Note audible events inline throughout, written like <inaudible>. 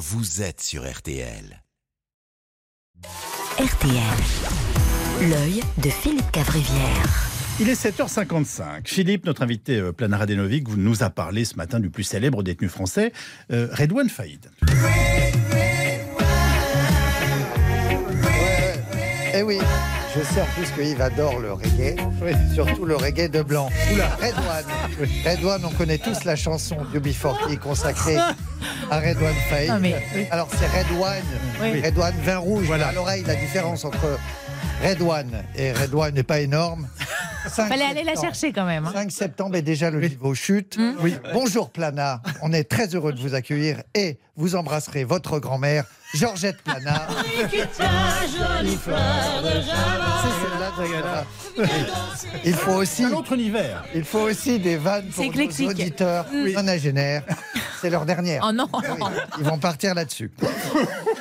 vous êtes sur RTL. RTL. L'œil de Philippe Cavrivière. Il est 7h55. Philippe, notre invité euh, Planar Adenovic, vous nous a parlé ce matin du plus célèbre détenu français, euh, Redouane Faïd. Eh oui, je sais en plus que Yves adore le reggae, surtout le reggae de blanc. Redouane. Redouane, on connaît tous la chanson du Before qui est consacrée à Redouane. Ah, mais- Alors c'est Redouane, Oui. Redouane vin rouge. Voilà. À l'oreille, la différence entre Redouane et Redouane n'est pas énorme. 5 Fallait aller la chercher quand même. hein. 5 septembre et déjà le niveau chute. Oui. Bonjour Plana, on est très heureux de vous accueillir et vous embrasserez votre grand-mère, Georgette Plana. <laughs> C'est celle-là. Il faut aussi, Un autre univers. il faut aussi des vannes pour nos auditeurs nonagénaires. C'est leur dernière. Oh non Oui, Ils vont partir là-dessus. <laughs>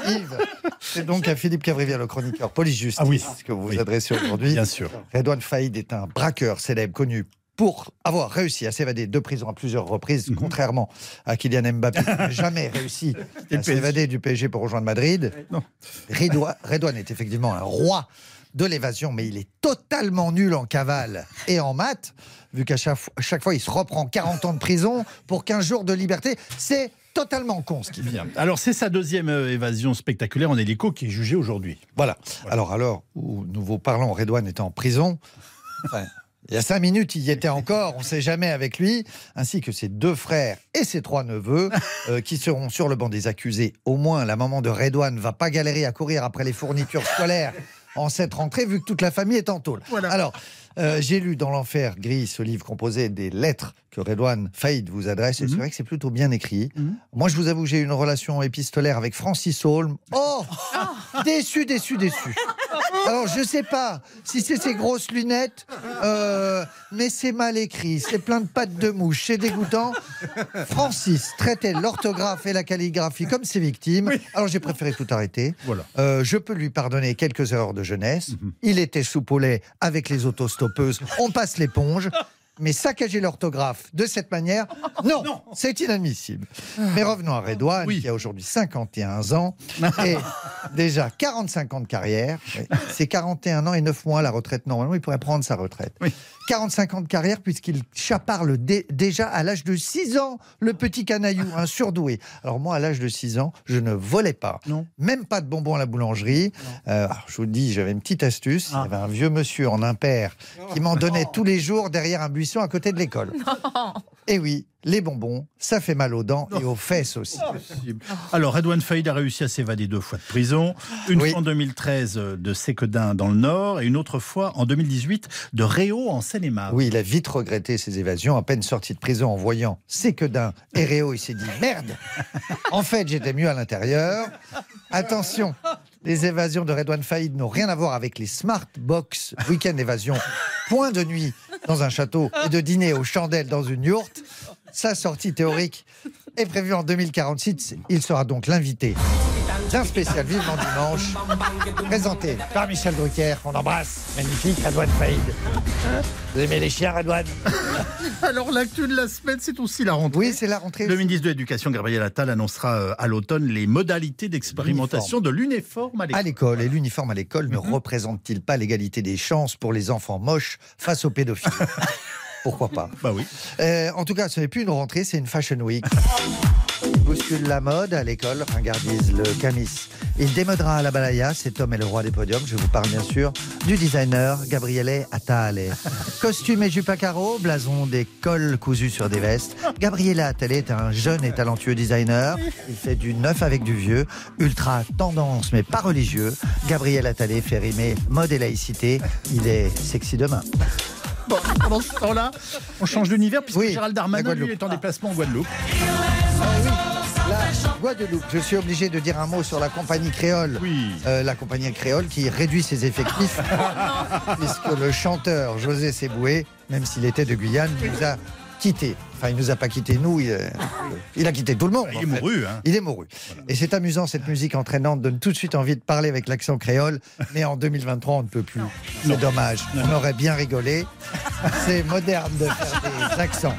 Yves, c'est donc à Philippe Cavrivière, le chroniqueur police-justice, Ah oui. que vous vous Oui. adressez aujourd'hui. Bien sûr. Redouane Faïd est un braqueur célèbre connu pour avoir réussi à s'évader de prison à plusieurs reprises, contrairement à Kylian Mbappé, qui n'a jamais <laughs> réussi à s'évader du PSG pour rejoindre Madrid. Non. Redouane, est effectivement un roi de l'évasion, mais il est totalement nul en cavale et en maths, vu qu'à chaque, chaque fois, il se reprend 40 ans de prison pour 15 jours de liberté. C'est totalement con ce qu'il. Bien. Alors, c'est sa deuxième euh, évasion spectaculaire en hélico qui est jugée aujourd'hui. Voilà. Alors, alors où nous vous parlons, Redouane était en prison. Enfin, il y a cinq minutes, il y était encore, on ne sait jamais avec lui, ainsi que ses deux frères et ses trois neveux, euh, qui seront sur le banc des accusés. Au moins, la maman de Redouane ne va pas galérer à courir après les fournitures scolaires en cette rentrée, vu que toute la famille est en tôle. Alors, euh, j'ai lu dans l'enfer gris ce livre composé des lettres que Redouane Faïd vous adresse, et c'est vrai que c'est plutôt bien écrit. Moi, je vous avoue, j'ai eu une relation épistolaire avec Francis Holm. Oh Déçu, déçu, déçu. Alors, je sais pas si c'est ces grosses lunettes, euh, mais c'est mal écrit, c'est plein de pattes de mouche, c'est dégoûtant. Francis traitait l'orthographe et la calligraphie comme ses victimes. Alors, j'ai préféré tout arrêter. Voilà. Euh, je peux lui pardonner quelques erreurs de jeunesse. Il était sous lait avec les autostoppeuses. On passe l'éponge. Mais saccager l'orthographe de cette manière, <laughs> non, c'est inadmissible. Mais revenons à Redouane, Oui. qui a aujourd'hui 51 ans <laughs> et déjà 45 ans de carrière. <laughs> C'est 41 ans et 9 mois la retraite. Normalement, il pourrait prendre sa retraite. Oui. 45 ans de carrière puisqu'il chaparle dé- déjà à l'âge de 6 ans le petit canaillou, un surdoué. Alors moi, à l'âge de 6 ans, je ne volais pas. Non. Même pas de bonbons à la boulangerie. Euh, alors, je vous dis, j'avais une petite astuce. Ah. Il y avait un vieux monsieur en impair qui m'en donnait tous les jours derrière un buisson à côté de l'école. <laughs> Et oui, les bonbons, ça fait mal aux dents et aux fesses aussi. Alors, Redouane Faïd a réussi à s'évader deux fois de prison. Une Oui. fois en 2013 euh, de Séquedin dans le Nord et une autre fois en 2018 de Réau en Seine-et-Marne. Oui, il a vite regretté ses évasions. À peine sorti de prison en voyant ses que d'un et Réo, il s'est dit merde. En fait, j'étais mieux à l'intérieur. Attention, les évasions de Redouane Faïd n'ont rien à voir avec les smart box week-end évasion. Point de nuit dans un château et de dîner aux chandelles dans une yourte. Sa sortie théorique est prévue en 2046. Il sera donc l'invité d'un spécial Vivement Dimanche, présenté par Michel Drucker, qu'on embrasse. Magnifique, Redouane Faïd. Vous aimez les chiens, Redouane <laughs> Alors, l'actu de la semaine, c'est aussi la rentrée. Oui, c'est la rentrée. Le ministre de l'Éducation, Gabriel Attal, annoncera euh, à l'automne les modalités d'expérimentation de l'uniforme à à l'école. l'école. Et l'uniforme à l'école ne Mhm. représente-t-il pas l'égalité des chances pour les enfants moches face aux pédophiles? <laughs> Pourquoi pas? Bah oui. Euh, En tout cas, ce n'est plus une rentrée, c'est une Fashion Week. <laughs> Bouscule la mode à l'école, ringardise le camis. Il démodera à la balaya, cet homme est le roi des podiums. Je vous parle bien sûr du designer Gabriele Attale. <laughs> Costume et jupe à carreaux, blason des cols cousus sur des vestes. Gabriele Attale est un jeune et talentueux designer. Il fait du neuf avec du vieux, ultra tendance mais pas religieux. Gabriel Attale fait rimer mode et laïcité. Il est sexy demain. Bon, pendant ce temps-là, on change d'univers puisque Oui, Gérald Darmanin, lui, est en déplacement en Guadeloupe. La Guadeloupe. Je suis obligé de dire un mot sur la compagnie créole. Oui. Euh, la compagnie créole qui réduit ses effectifs <laughs> puisque le chanteur José Seboué, même s'il était de Guyane, nous a quittés. Enfin, il nous a pas quittés, nous, il, euh, il a quitté tout le monde. Il est fait. mouru. Hein. Il est mouru. Et c'est amusant, cette musique entraînante donne tout de suite envie de parler avec l'accent créole, mais en 2023, on ne peut plus. C'est dommage. On aurait bien rigolé. C'est moderne de faire des accents.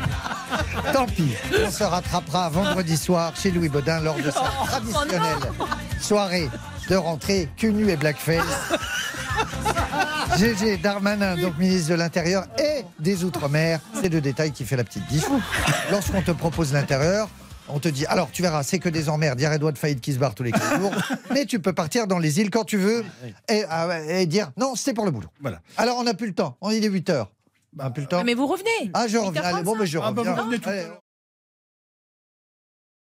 Tant pis, on se rattrapera vendredi soir chez Louis Baudin lors de sa traditionnelle soirée de rentrée cul nu et blackface. Gégé Darmanin, donc ministre de l'Intérieur et des Outre-mer, c'est le détail qui fait la petite diff. Lorsqu'on te propose l'intérieur, on te dit alors tu verras, c'est que des emmerdes, il y a Redouane Faïd qui se barre tous les 15 jours, <laughs> mais tu peux partir dans les îles quand tu veux et, ah ouais, et dire non, c'est pour le boulot. Voilà. Alors on n'a plus le temps, on est 8 heures. Le temps. Mais vous revenez. Ah, je reviens. Allez, bon, mais je Ah, bah, reviens. vous revenez tout à Allez. l'heure.